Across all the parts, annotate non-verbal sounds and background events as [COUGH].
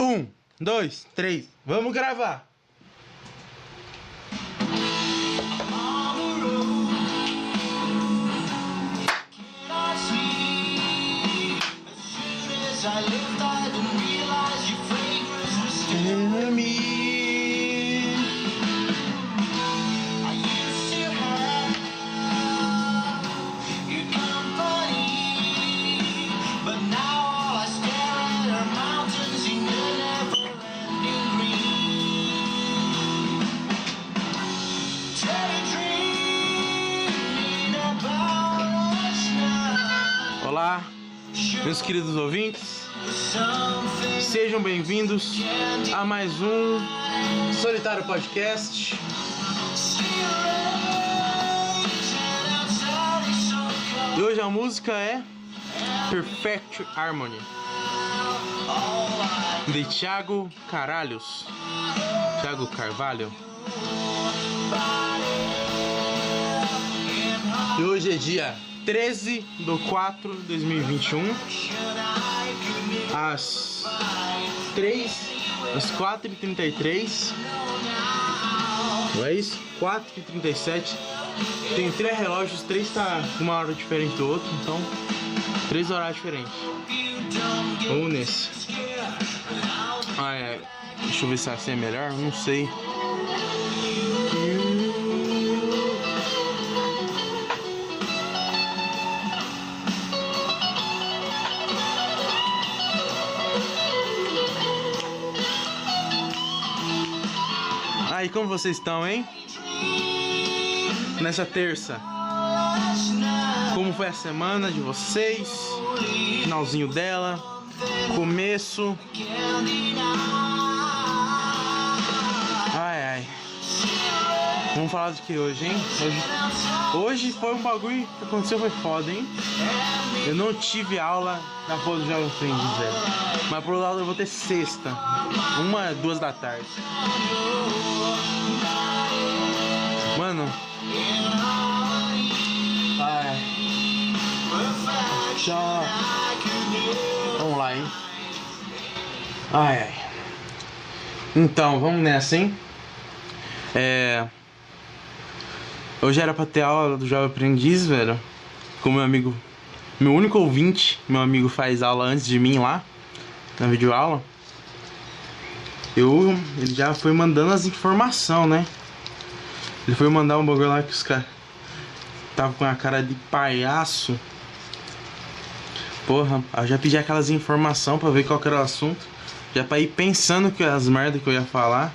Um, dois, três, vamos gravar! Olá, meus queridos ouvintes, sejam bem-vindos a mais um Solitário Podcast. E hoje a música é Perfect Harmony de Thiago Caralhos. Thiago Carvalho. E hoje é dia 13 de 4 de 2021, às 3, às 4h33. Não é isso? 4h37. Tem três relógios, três tá uma hora diferente do outro, então três horários diferentes. Vamos nesse. Ah, é. Deixa eu ver se assim é melhor, não sei. Aí, como vocês estão, hein? Nessa terça. Como foi a semana de vocês? Finalzinho dela. Começo. Vamos falar do que hoje, hein? Hoje, hoje foi um bagulho que aconteceu, foi foda, hein? Eu não tive aula na porra do Jovem Aprendiz, velho. Mas por outro lado eu vou ter sexta. Uma, duas da tarde. Mano. Ai. Tchau. Vamos lá, hein? Ai, ai. Então, vamos nessa, hein? É. Hoje era pra ter aula do Jovem Aprendiz, velho. Com meu amigo. Meu único ouvinte, meu amigo faz aula antes de mim lá. Na videoaula. Eu. Ele já foi mandando as informações, né? Ele foi mandar um bagulho lá que os caras. Tava com a cara de palhaço. Porra, eu já pedi aquelas informações pra ver qual era o assunto. Já pra ir pensando que as merdas que eu ia falar.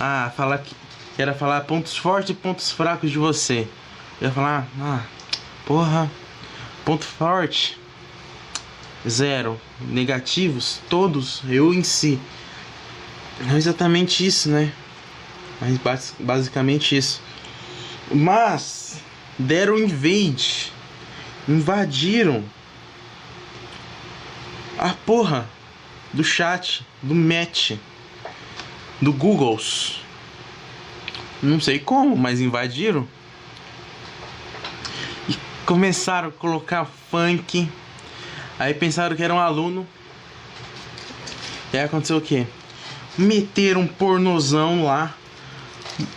Ah, falar que. Era falar pontos fortes e pontos fracos de você. Eu ia falar, ah, porra, ponto forte. Zero. Negativos, todos, eu em si. Não é exatamente isso, né? Mas basicamente isso. Mas deram invade. Invadiram a porra do chat, do match, do Googles. Não sei como, mas invadiram. E começaram a colocar funk. Aí pensaram que era um aluno. E aí aconteceu o que? Meteram um pornozão lá.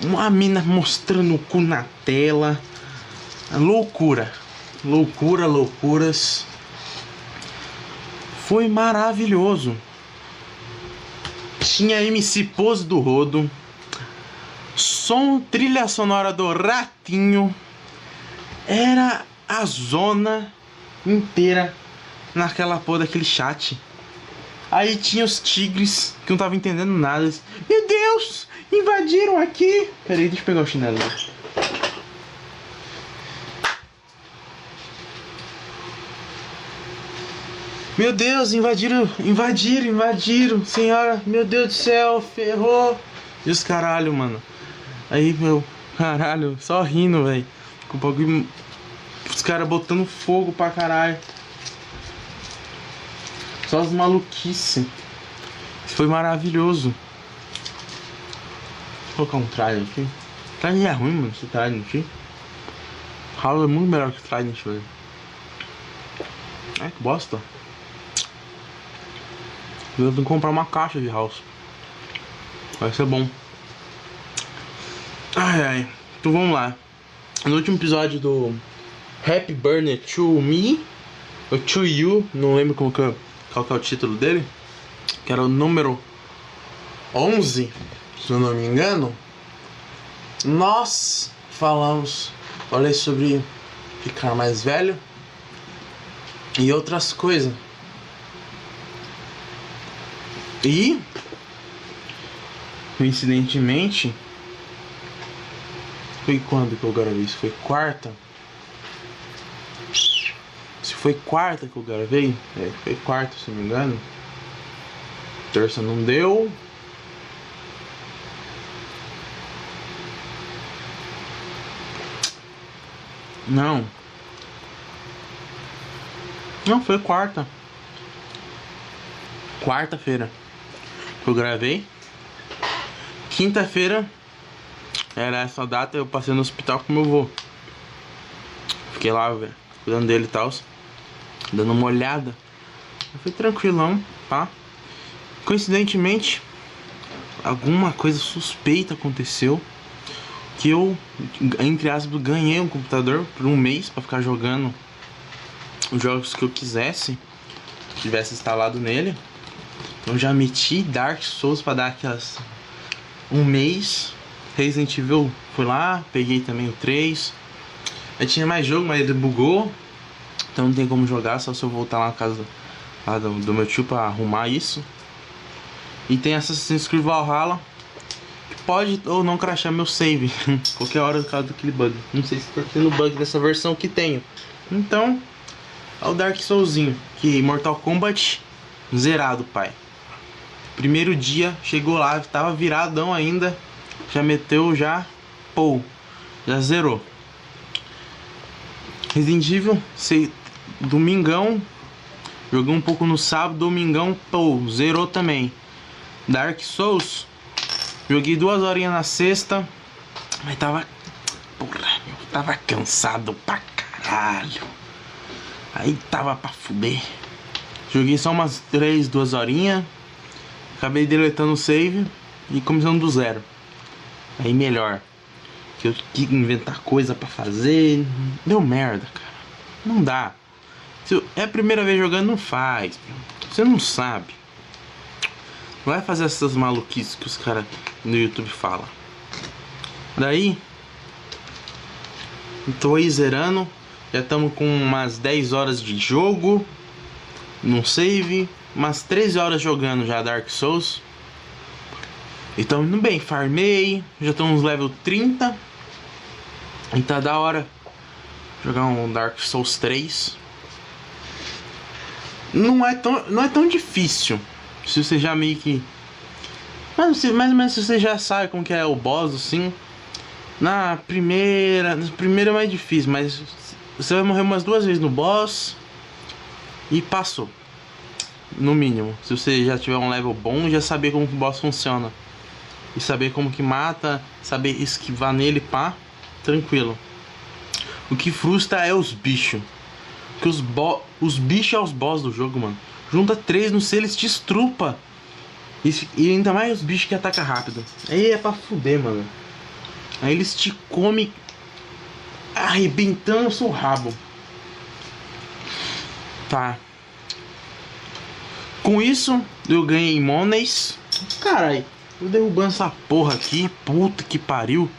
Uma mina mostrando o cu na tela. Loucura. Loucura, loucuras. Foi maravilhoso. Tinha MC Pose do Rodo. Som trilha sonora do Ratinho. Era a zona inteira naquela porra daquele chat. Aí tinha os tigres que não tava entendendo nada. Meu Deus! Invadiram aqui! Peraí, deixa eu pegar o chinelo. Meu Deus, invadiram, invadiram, invadiram, senhora, meu Deus do céu, ferrou. E os caralho, mano. Aí, meu, caralho, só rindo, velho. Com o bagulho. Os caras botando fogo pra caralho. Só as maluquices. Foi maravilhoso. Vou colocar um Trident aqui. Trident é ruim, mano, esse Trident aqui. Halo é muito melhor que Trident, velho. Ai, que bosta. Eu que comprar uma caixa de house. Vai ser bom. Ai ai. Então vamos lá. No último episódio do Happy Burner to Me, ou To You, não lembro como que, qual que é o título dele, que era o número 11, se eu não me engano. Nós falamos, falei sobre ficar mais velho e outras coisas. E coincidentemente foi quando que eu gravei isso? Foi quarta? Se foi quarta que eu gravei, é, foi quarta se não me engano. Terça não deu. Não. Não, foi quarta. Quarta-feira. Eu gravei. Quinta-feira era essa data, eu passei no hospital com meu avô. Fiquei lá, velho, cuidando dele e tal. Dando uma olhada. Foi tranquilão, tá? Coincidentemente, alguma coisa suspeita aconteceu que eu, entre aspas, ganhei um computador por um mês para ficar jogando os jogos que eu quisesse, tivesse instalado nele. Eu já meti Dark Souls para dar aquelas um mês. Resident Evil fui lá, peguei também o 3. Eu tinha mais jogo, mas ele bugou. Então não tem como jogar, só se eu voltar lá na casa lá do, do meu tio para arrumar isso. E tem Assassin's Creed Valhalla pode ou não crashar meu save [LAUGHS] qualquer hora por causa daquele bug. Não sei se tá tendo bug dessa versão que tenho. Então, é o Dark Soulzinho, que Mortal Kombat zerado, pai. Primeiro dia, chegou lá, tava viradão ainda, já meteu já, pô, já zerou. Resident Evil, sei, domingão, joguei um pouco no sábado, domingão, pô, zerou também. Dark Souls, Joguei duas horinhas na sexta, mas tava. Porra, meu, tava cansado pra caralho. Aí tava pra fuder. Joguei só umas três, duas horinhas. Acabei deletando o save e começando do zero. Aí melhor. Que eu que inventar coisa pra fazer. Deu merda, cara. Não dá. Se é a primeira vez jogando, não faz. Você não sabe. Vai fazer essas maluquices que os caras no YouTube falam. Daí, tô aí zerando. Já estamos com umas 10 horas de jogo. Num save. Umas 13 horas jogando já Dark Souls. E tamo indo bem, farmei. Já estamos level 30. E tá da hora jogar um Dark Souls 3. Não é tão, não é tão difícil. Se você já meio que. Mas mais ou menos se você já sabe como que é o boss, assim. Na primeira. Na primeira é mais difícil, mas você vai morrer umas duas vezes no boss. E passou. No mínimo. Se você já tiver um level bom, já saber como o boss funciona. E saber como que mata, saber esquivar nele, pá. Tranquilo. O que frustra é os bichos. Que os, bo os bichos é os boss do jogo, mano. Junta três no C, eles te estrupa. E, e ainda mais os bichos que atacam rápido. Aí é pra fuder, mano. Aí eles te comem arrebentando o seu rabo. Tá. Com isso, eu ganhei monies. Carai, eu derrubando essa porra aqui. Puta que pariu.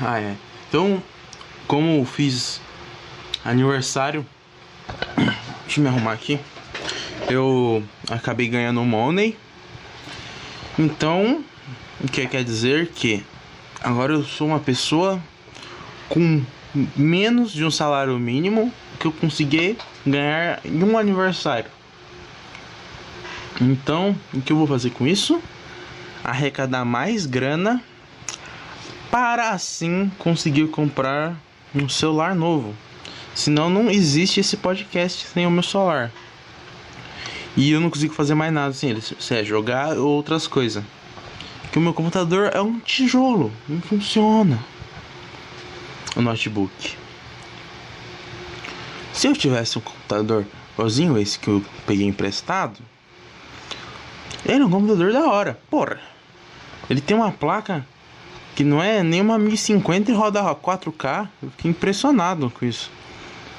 Ah, é. Então, como fiz aniversário [COUGHS] Deixa eu me arrumar aqui. Eu acabei ganhando money. Então, o que quer dizer que agora eu sou uma pessoa com menos de um salário mínimo que eu consegui ganhar em um aniversário. Então, o que eu vou fazer com isso? Arrecadar mais grana para assim conseguir comprar um celular novo. Senão não existe esse podcast sem o meu celular. E eu não consigo fazer mais nada sem ele. Se é jogar ou outras coisas. Porque o meu computador é um tijolo. Não funciona. O notebook. Se eu tivesse um computador igualzinho esse que eu peguei emprestado. É um computador da hora, porra. Ele tem uma placa que não é nem uma 1050 e roda 4K. Eu fiquei impressionado com isso.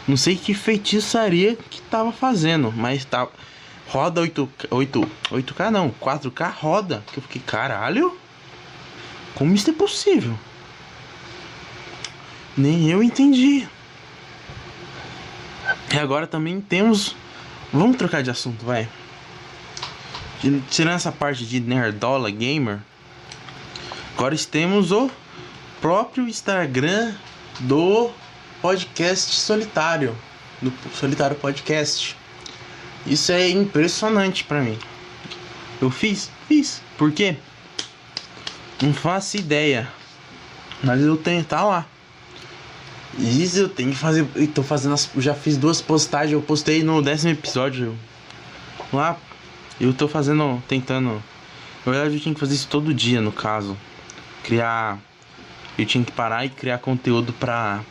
Não sei que feitiçaria que tava fazendo, mas tá roda 8 8 8K não, 4K roda. Que eu fiquei, caralho. Como isso é possível? Nem eu entendi. E agora também temos. Vamos trocar de assunto, vai. Tirando essa parte de nerdola gamer, agora temos o próprio Instagram do podcast solitário, do solitário podcast. Isso é impressionante para mim. Eu fiz, fiz. Por quê? Não faço ideia. Mas eu tenho, tá lá. Isso eu tenho que fazer. Eu tô fazendo as, já fiz duas postagens. Eu postei no décimo episódio. Lá. Eu tô fazendo. Tentando. Na verdade eu tinha que fazer isso todo dia no caso. Criar. Eu tinha que parar e criar conteúdo pra.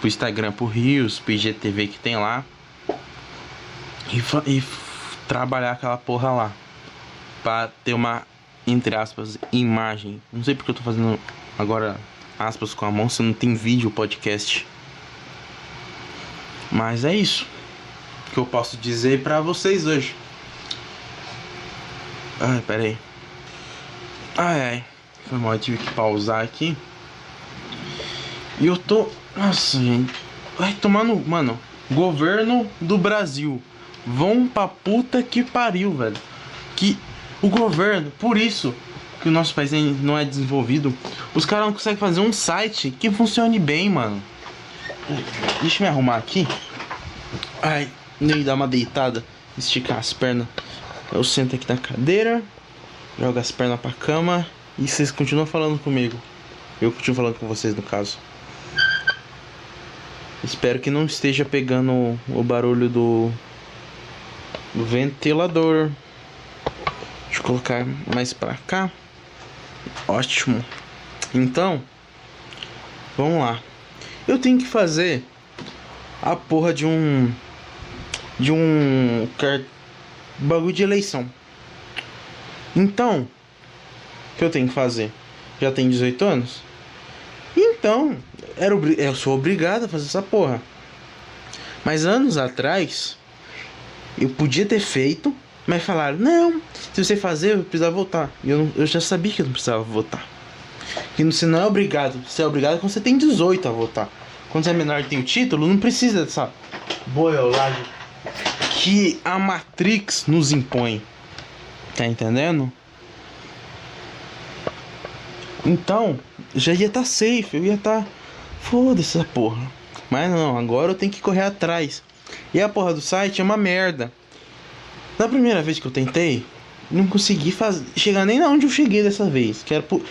Pro Instagram, pro Rios, pro IGTV que tem lá. E, e trabalhar aquela porra lá. Pra ter uma, entre aspas, imagem. Não sei porque eu tô fazendo agora aspas com a mão se não tem vídeo podcast. Mas é isso que eu posso dizer para vocês hoje. Ai, pera aí. Ai, ai. Foi mal, tive que pausar aqui. E eu tô. Nossa, gente. Vai tomar no. Mano, governo do Brasil. Vão pra puta que pariu, velho. Que o governo, por isso, que o nosso país não é desenvolvido, os caras não conseguem fazer um site que funcione bem, mano. Deixa eu me arrumar aqui. Ai, nem dar uma deitada, esticar as pernas. Eu sento aqui na cadeira, jogo as pernas pra cama e vocês continuam falando comigo. Eu continuo falando com vocês no caso. Espero que não esteja pegando o barulho do, do ventilador. Deixa eu colocar mais pra cá. Ótimo. Então, vamos lá. Eu tenho que fazer a porra de um de um bagulho de eleição. Então, o que eu tenho que fazer? Já tenho 18 anos? Então, era eu sou obrigado a fazer essa porra. Mas anos atrás, eu podia ter feito mas falaram, não, se você fazer, eu precisava votar. E eu, não, eu já sabia que eu não precisava votar. Que você não é obrigado. Você é obrigado quando você tem 18 a votar. Quando você é menor e tem o título, não precisa dessa boiolagem que a Matrix nos impõe. Tá entendendo? Então, já ia estar tá safe, eu ia estar. Tá... Foda-se essa porra. Mas não, agora eu tenho que correr atrás. E a porra do site é uma merda. Na primeira vez que eu tentei, não consegui fazer, chegar nem na onde eu cheguei dessa vez. Que por...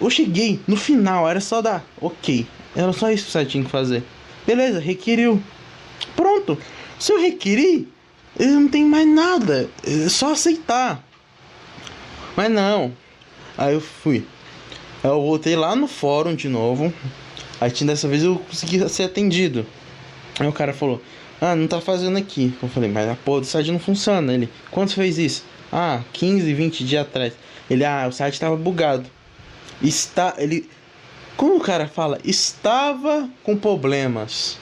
Eu cheguei no final, era só dar ok. Era só isso que você tinha que fazer. Beleza, requeriu. Pronto. Se eu requerir, eu não tenho mais nada. É só aceitar. Mas não. Aí eu fui. Aí eu voltei lá no fórum de novo. Aí dessa vez eu consegui ser atendido. Aí o cara falou: ah, não tá fazendo aqui. Eu falei, mas a porra do site não funciona. Ele, quanto fez isso? Ah, 15, 20 dias atrás. Ele, ah, o site tava bugado. Está, ele, como o cara fala, estava com problemas.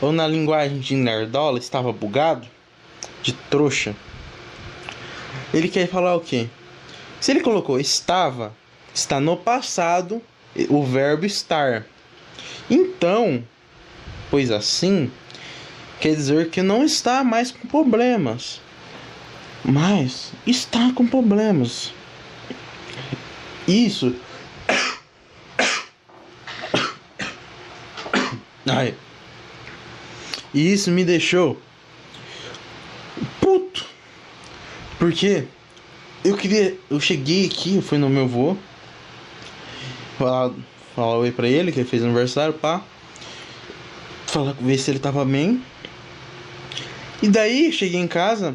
Ou na linguagem de nerdola, estava bugado. De trouxa. Ele quer falar o quê? Se ele colocou estava, está no passado, o verbo estar. Então, pois assim, quer dizer que não está mais com problemas, mas está com problemas. Isso. [COUGHS] Ai. Isso me deixou puto. Porque eu queria. Eu cheguei aqui, eu fui no meu vô. Falar, falar oi pra ele, que ele fez aniversário, pá. Falar, ver se ele tava bem. E daí, cheguei em casa,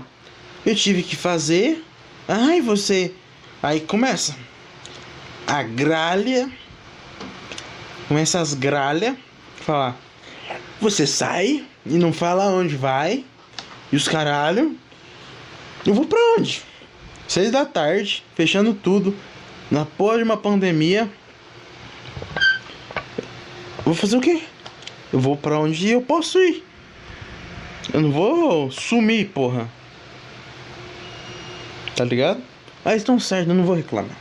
eu tive que fazer. Ai, você. Aí começa. A gralha. Começa as gralhas. Falar. Você sai e não fala onde vai. E os caralho. Eu vou pra onde? Seis da tarde, fechando tudo. Na porra de uma pandemia. Eu vou fazer o quê? Eu vou pra onde eu posso ir. Eu não vou sumir, porra. Tá ligado? Mas estão certo, eu não vou reclamar.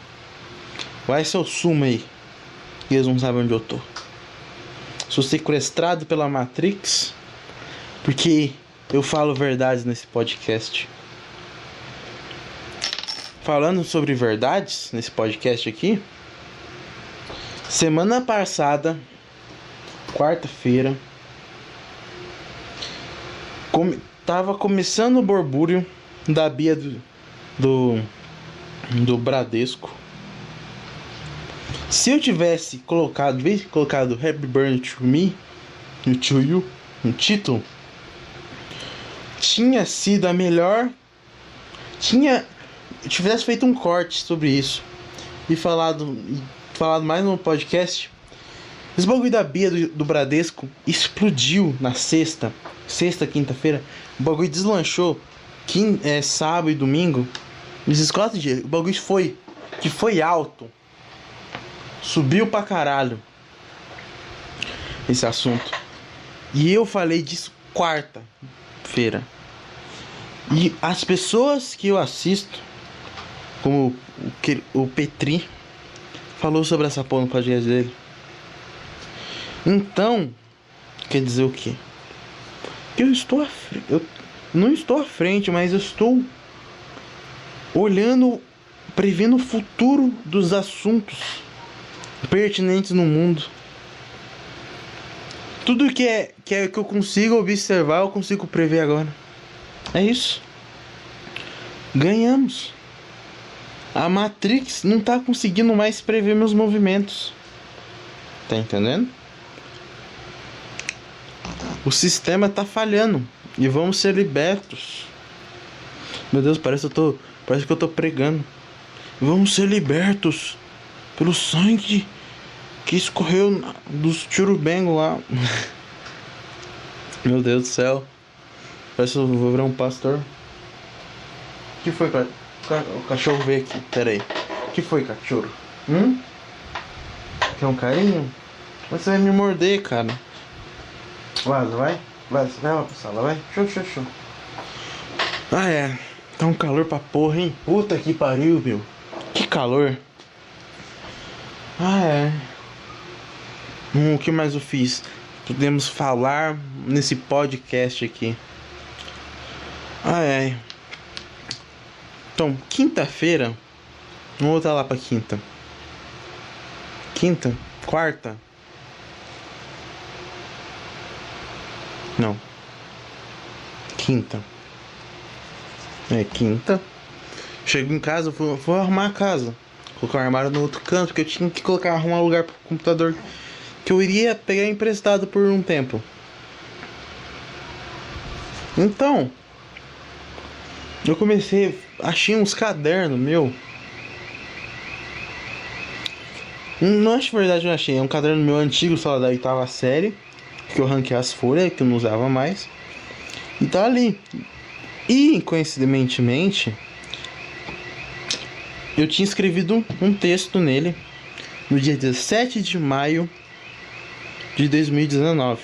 Vai ser o sumo aí. E eles não sabem onde eu tô. Sou sequestrado pela Matrix. Porque eu falo verdades nesse podcast. Falando sobre verdades nesse podcast aqui. Semana passada, quarta-feira, tava começando o borbúrio da Bia do, do, do Bradesco. Se eu tivesse colocado, vez colocado Happy Birthday to Me, no To You, no título, tinha sido a melhor. Tinha. Tivesse feito um corte sobre isso e falado, falado mais no podcast. Esse bagulho da Bia do, do Bradesco explodiu na sexta, sexta, quinta-feira. O bagulho deslanchou. Quim, é, sábado e domingo. Nesses quatro dias, o bagulho foi. Que foi alto. Subiu pra caralho. Esse assunto. E eu falei disso quarta-feira. E as pessoas que eu assisto, como o, o Petri, falou sobre essa porra no podcast dele. Então, quer dizer o quê? Que eu estou à frente. Eu não estou à frente, mas eu estou olhando, prevendo o futuro dos assuntos pertinentes no mundo. Tudo que é, que é que eu consigo observar, eu consigo prever agora. É isso. Ganhamos. A Matrix não tá conseguindo mais prever meus movimentos. Tá entendendo? O sistema tá falhando e vamos ser libertos. Meu Deus, parece que eu tô, parece que eu tô pregando. Vamos ser libertos pelo sangue que escorreu dos churubengos lá. [LAUGHS] Meu Deus do céu. Parece que eu vou virar um pastor. O que foi, cara? O cachorro veio aqui. Pera aí. O que foi, cachorro? Hum? Quer um carinho? Mas você vai me morder, cara. Vaza, vai. Vaza, vai lá pra sala, vai. Show, show, show. Ah, é. Tá um calor pra porra, hein? Puta que pariu, meu. Que calor. Ah, é. Hum, o que mais eu fiz? Podemos falar nesse podcast aqui. Ah, é. Então, quinta-feira. Vamos voltar lá pra quinta. Quinta? Quarta? Não. Quinta. É, quinta. Chego em casa, vou, vou arrumar a casa. Colocar o armário no outro canto, porque eu tinha que colocar, arrumar um lugar pro computador que eu iria pegar emprestado por um tempo. Então, eu comecei, achei uns cadernos meu. Não acho verdade, eu achei. É um caderno meu antigo, só da oitava série. Que eu arranquei as folhas, que eu não usava mais. E tá ali. E, coincidentemente, eu tinha escrevido um texto nele no dia 17 de maio de 2019.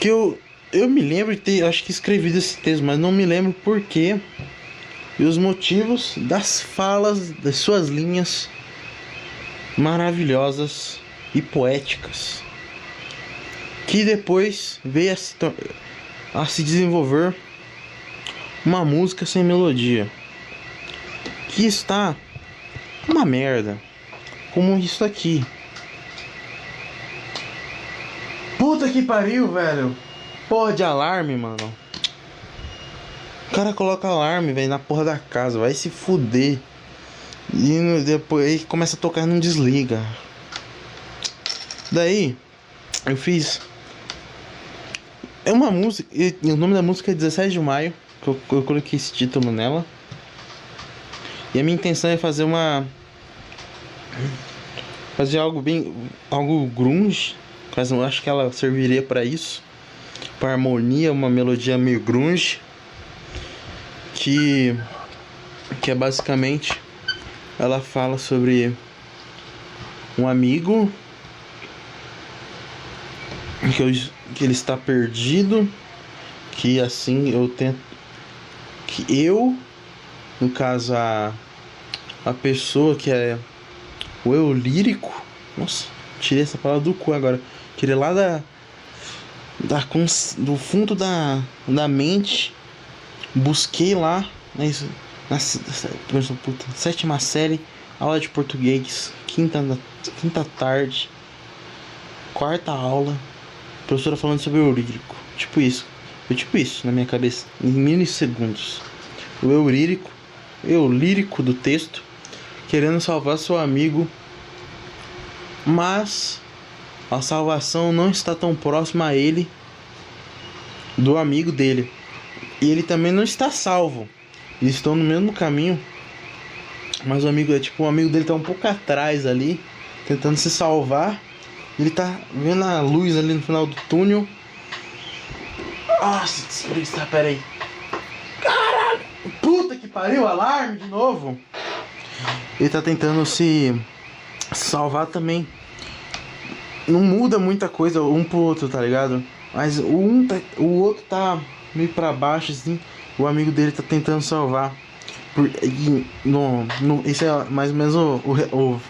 Que eu eu me lembro de ter, acho que escrevi esse texto, mas não me lembro porquê e os motivos das falas, das suas linhas maravilhosas e poéticas, que depois veio a se, a se desenvolver uma música sem melodia, que está uma merda, como isso aqui. Puta que pariu, velho! Porra de alarme, mano. O cara coloca alarme, velho, na porra da casa. Vai se fuder. E depois começa a tocar e não desliga. Daí, eu fiz. É uma música. o nome da música é 17 de maio. Que eu, eu coloquei esse título nela. E a minha intenção é fazer uma. Fazer algo bem. Algo grunge. Mas eu acho que ela serviria para isso. Para harmonia, uma melodia meio grunge que que é basicamente ela fala sobre um amigo que, eu, que ele está perdido, que assim eu tento que eu no caso a a pessoa que é o eu lírico, nossa, tirei essa palavra do cu agora, tirei lá da da do fundo da da mente, busquei lá na, na, na puta, sétima série, aula de português, quinta, quinta tarde, quarta aula, professora falando sobre o lírico. Tipo isso. Foi tipo isso na minha cabeça, em milissegundos. O eu lírico, eu lírico do texto, querendo salvar seu amigo, mas a salvação não está tão próxima a ele do amigo dele. E ele também não está salvo. Eles estão no mesmo caminho. Mas o amigo é tipo, o amigo dele tá um pouco atrás ali, tentando se salvar. Ele tá vendo a luz ali no final do túnel. Nossa, tá, pera aí. Caralho! Puta que pariu, alarme de novo. Ele tá tentando se salvar também. Não muda muita coisa um pro outro, tá ligado? Mas o um tá, o outro tá meio para baixo assim o amigo dele tá tentando salvar. Por, e, no, no, isso é mais ou menos o, o, o,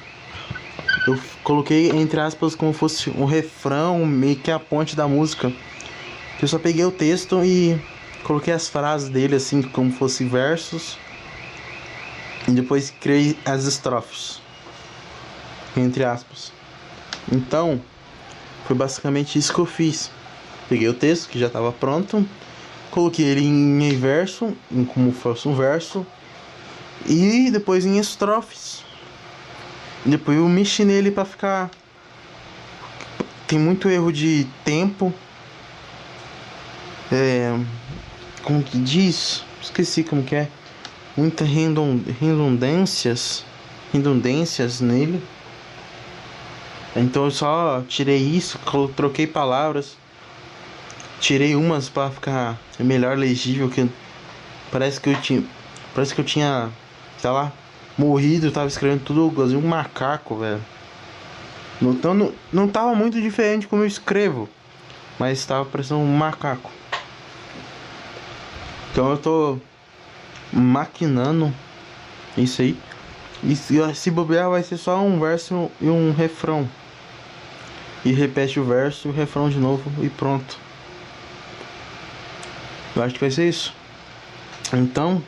Eu coloquei entre aspas como fosse um refrão, meio que a ponte da música. Eu só peguei o texto e coloquei as frases dele assim, como fosse versos. E depois criei as estrofes. Entre aspas. Então, foi basicamente isso que eu fiz. Peguei o texto que já estava pronto coloquei ele em verso, em como fosse um verso, e depois em estrofes. Depois eu mexi nele para ficar. Tem muito erro de tempo. É... Como que diz? Esqueci como que é. Muitas redundâncias. Redundâncias nele. Então eu só tirei isso, troquei palavras tirei umas para ficar melhor legível que parece que eu tinha parece que eu tinha sei lá morrido tava escrevendo tudo igualzinho um macaco velho. Então não, não tava muito diferente como eu escrevo mas estava parecendo um macaco. Então eu tô maquinando isso aí. E se bobear vai ser só um verso e um refrão e repete o verso e o refrão de novo e pronto eu acho que vai ser isso. Então.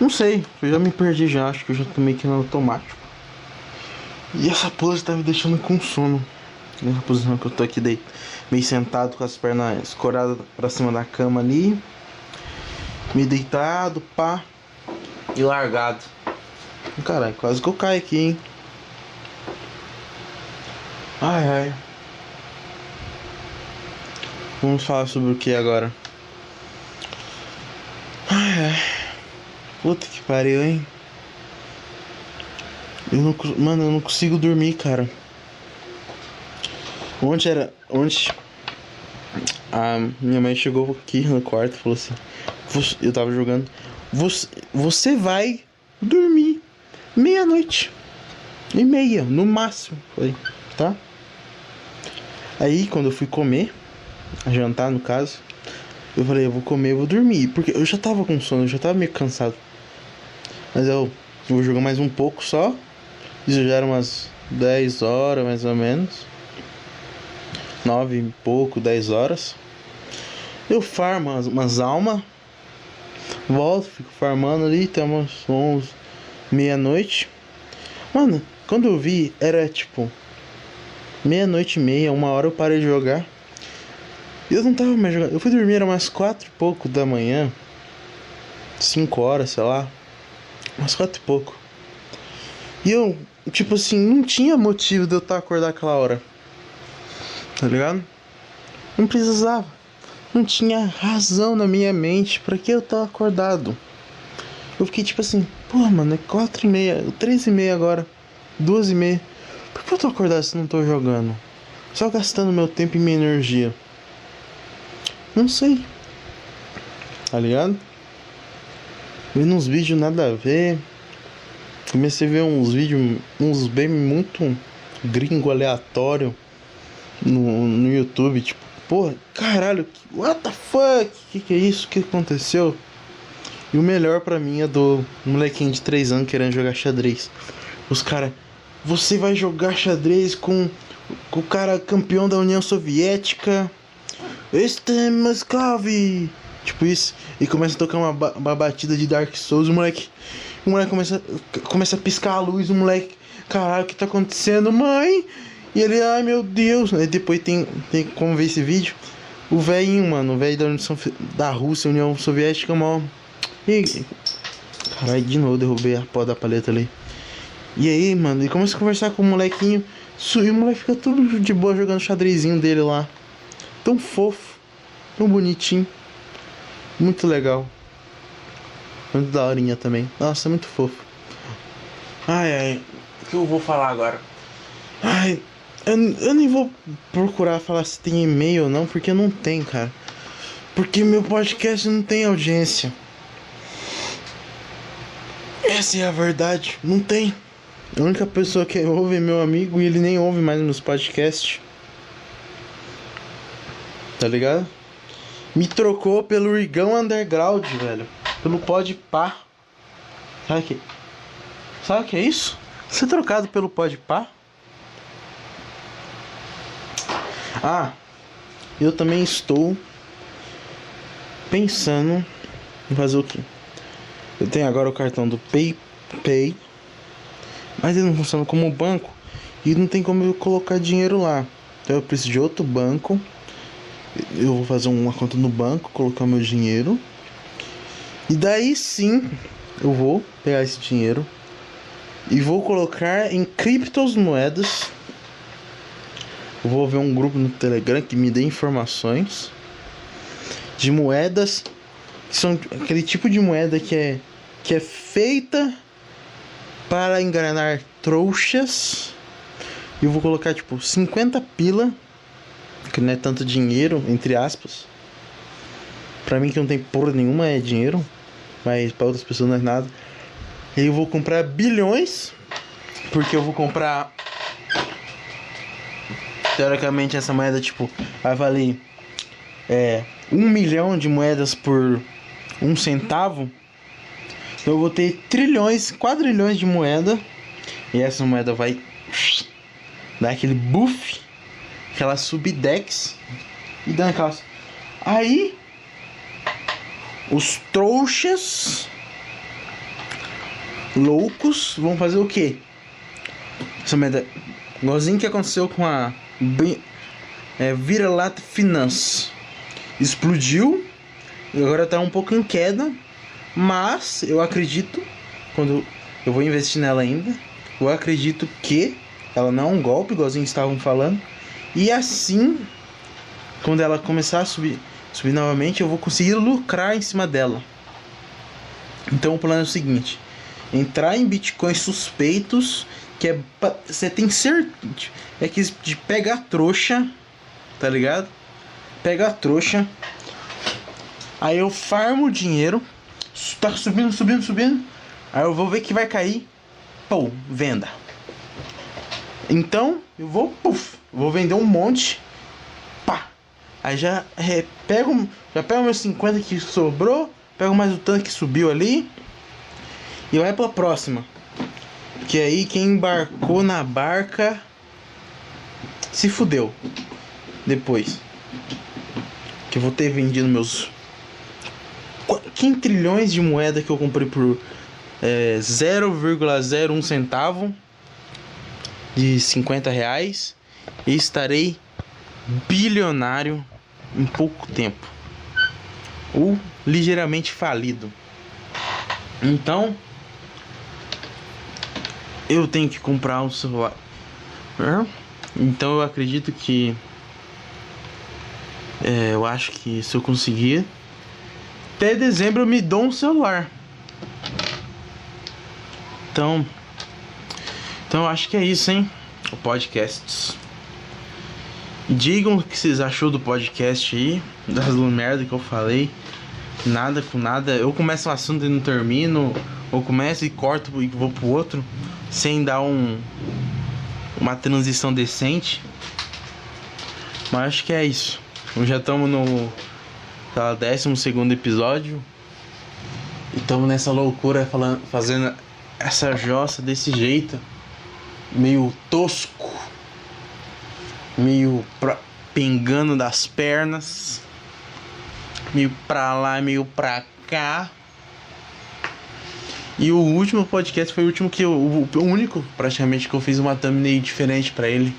Não sei, eu já me perdi já, acho que eu já tô meio que no automático. E essa pose tá me deixando com sono. Nessa posição que eu tô aqui daí, meio sentado com as pernas escoradas pra cima da cama ali. Me deitado, pá. E largado. Caralho, quase que eu caio aqui, hein. Ai ai. Vamos falar sobre o que agora? Ai, ai. Puta que pariu, hein? Eu não, mano, eu não consigo dormir, cara. Ontem era. Ontem. A minha mãe chegou aqui no quarto e falou assim: Eu tava jogando. Você, você vai dormir meia-noite. E meia, no máximo. Falei, tá? Aí quando eu fui comer jantar no caso. Eu falei, eu vou comer, eu vou dormir, porque eu já tava com sono, eu já tava meio cansado. Mas eu vou jogar mais um pouco só. Isso já era umas 10 horas mais ou menos. 9 e pouco, 10 horas. Eu farmo umas, umas almas. Volto, fico farmando ali, até umas 11, meia-noite. Mano, quando eu vi, era tipo meia-noite e meia, uma hora eu parei de jogar. Eu não tava mais jogando. Eu fui dormir, era umas quatro e pouco da manhã. Cinco horas, sei lá. Umas quatro e pouco. E eu, tipo assim, não tinha motivo de eu estar acordado aquela hora. Tá ligado? Não precisava. Não tinha razão na minha mente para que eu tava acordado. Eu fiquei tipo assim, pô, mano, é quatro e meia, três e meia agora, duas e meia. Por que eu tô acordado se não tô jogando? Só gastando meu tempo e minha energia. Não sei. Tá ligado? Vendo uns vídeos nada a ver. Comecei a ver uns vídeos, uns bem muito gringo aleatório no, no YouTube, tipo, porra, caralho, what the fuck? Que que é isso? O que aconteceu? E o melhor para mim é do molequinho de 3 anos querendo jogar xadrez. Os caras, você vai jogar xadrez com, com o cara campeão da União Soviética. Este é Moscov. Tipo isso. E começa a tocar uma, uma batida de Dark Souls. O moleque. O moleque começa, começa a piscar a luz. O moleque. Caralho, o que tá acontecendo, mãe? E ele, ai meu Deus. Aí depois tem, tem como ver esse vídeo. O velhinho, mano. O velho da, da Rússia, União Soviética, mano. E. Caralho, de novo derrubei a pó da paleta ali. E aí, mano, ele começa a conversar com o molequinho. E o moleque fica tudo de boa jogando o xadrezinho dele lá. Tão fofo, tão bonitinho. Muito legal. Muito daorinha também. Nossa, muito fofo. Ai, ai. O que eu vou falar agora? Ai, eu, eu nem vou procurar falar se tem e-mail ou não, porque não tem, cara. Porque meu podcast não tem audiência. Essa é a verdade. Não tem. A única pessoa que ouve é meu amigo e ele nem ouve mais meus podcasts. Tá ligado? Me trocou pelo Rigão Underground, velho. Pelo Pod Pá. Sabe que? Sabe o que é isso? Ser trocado pelo Pod Pá? Ah, eu também estou pensando em fazer o quê? Eu tenho agora o cartão do PayPay, mas ele não funciona como banco e não tem como eu colocar dinheiro lá. Então eu preciso de outro banco eu vou fazer uma conta no banco, colocar meu dinheiro. E daí sim, eu vou pegar esse dinheiro e vou colocar em criptomoedas. Vou ver um grupo no Telegram que me dê informações de moedas que são aquele tipo de moeda que é que é feita para enganar trouxas. E eu vou colocar tipo 50 pila que não é tanto dinheiro, entre aspas. Pra mim que não tem porra nenhuma é dinheiro, mas para outras pessoas não é nada. Eu vou comprar bilhões, porque eu vou comprar. Teoricamente essa moeda tipo vai valer é, um milhão de moedas por um centavo. Então eu vou ter trilhões, quadrilhões de moeda. E essa moeda vai dar aquele buff aquela subdex e dando aquelas. Aí os trouxas loucos vão fazer o quê? Essa merda. Igualzinho que aconteceu com a é, Vira-Lata Finance. Explodiu e agora tá um pouco em queda. Mas eu acredito, quando eu vou investir nela ainda, eu acredito que ela não é um golpe, igualzinho estavam falando. E assim, quando ela começar a subir, subir novamente, eu vou conseguir lucrar em cima dela. Então o plano é o seguinte: entrar em bitcoins suspeitos, que é você tem certeza é que de pegar trouxa, tá ligado? Pega trouxa. Aí eu farmo o dinheiro, tá subindo, subindo, subindo. Aí eu vou ver que vai cair. Pô, venda. Então, eu vou, puf, vou vender um monte. Pá. Aí já é, pego, já pego meus 50 que sobrou, pego mais o tanque que subiu ali e vai pra próxima. Que aí quem embarcou na barca se fudeu depois. Que eu vou ter vendido meus 15 trilhões de moeda que eu comprei por é, 0,01 centavo de 50 reais e estarei bilionário em pouco tempo ou ligeiramente falido. Então eu tenho que comprar um celular. Então eu acredito que é, eu acho que se eu conseguir até dezembro eu me dou um celular. Então então acho que é isso, hein? O podcast. Digam o que vocês achou do podcast aí. das merda que eu falei. Nada com nada. Eu começo um assunto e não termino. Ou começo e corto e vou pro outro. Sem dar um. Uma transição decente. Mas acho que é isso. Já estamos no. Tá, 12 segundo episódio. E estamos nessa loucura falando, fazendo essa jossa desse jeito. Meio tosco. Meio pra, pingando das pernas. Meio pra lá, meio pra cá. E o último podcast foi o último que eu. O único praticamente que eu fiz uma thumbnail diferente para ele.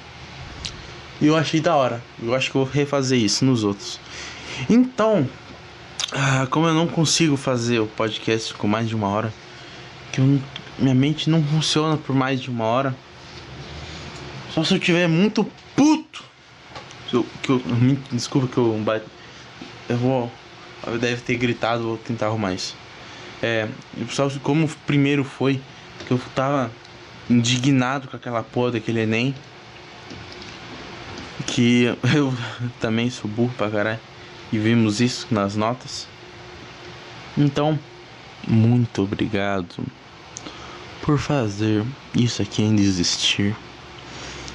E eu achei da hora. Eu acho que eu vou refazer isso nos outros. Então, ah, como eu não consigo fazer o podcast com mais de uma hora, que eu, minha mente não funciona por mais de uma hora. Só se eu tiver muito puto. Eu, que eu, [LAUGHS] desculpa que eu Eu vou. Deve ter gritado, vou tentar arrumar isso. É, só como primeiro foi que eu tava indignado com aquela porra daquele Enem. Que [LAUGHS] eu também sou burro pra caralho e vimos isso nas notas. Então, muito obrigado por fazer isso aqui ainda existir.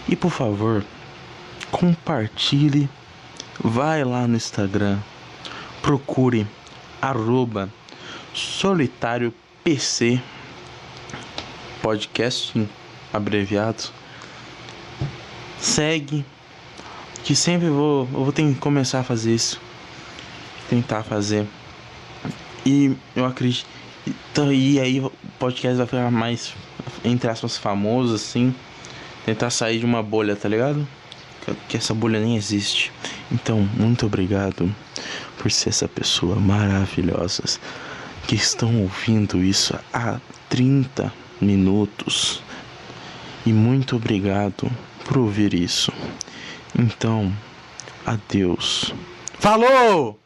E por favor, compartilhe, vai lá no Instagram, procure arroba solitário PC podcast abreviado. Segue que sempre vou eu vou ter que começar a fazer isso tentar fazer. E eu acredito. Então, e aí o podcast vai ficar mais, entre aspas, famoso, assim. Tentar sair de uma bolha, tá ligado? Que essa bolha nem existe. Então, muito obrigado por ser essa pessoa maravilhosa que estão ouvindo isso há 30 minutos. E muito obrigado por ouvir isso. Então, adeus. Falou!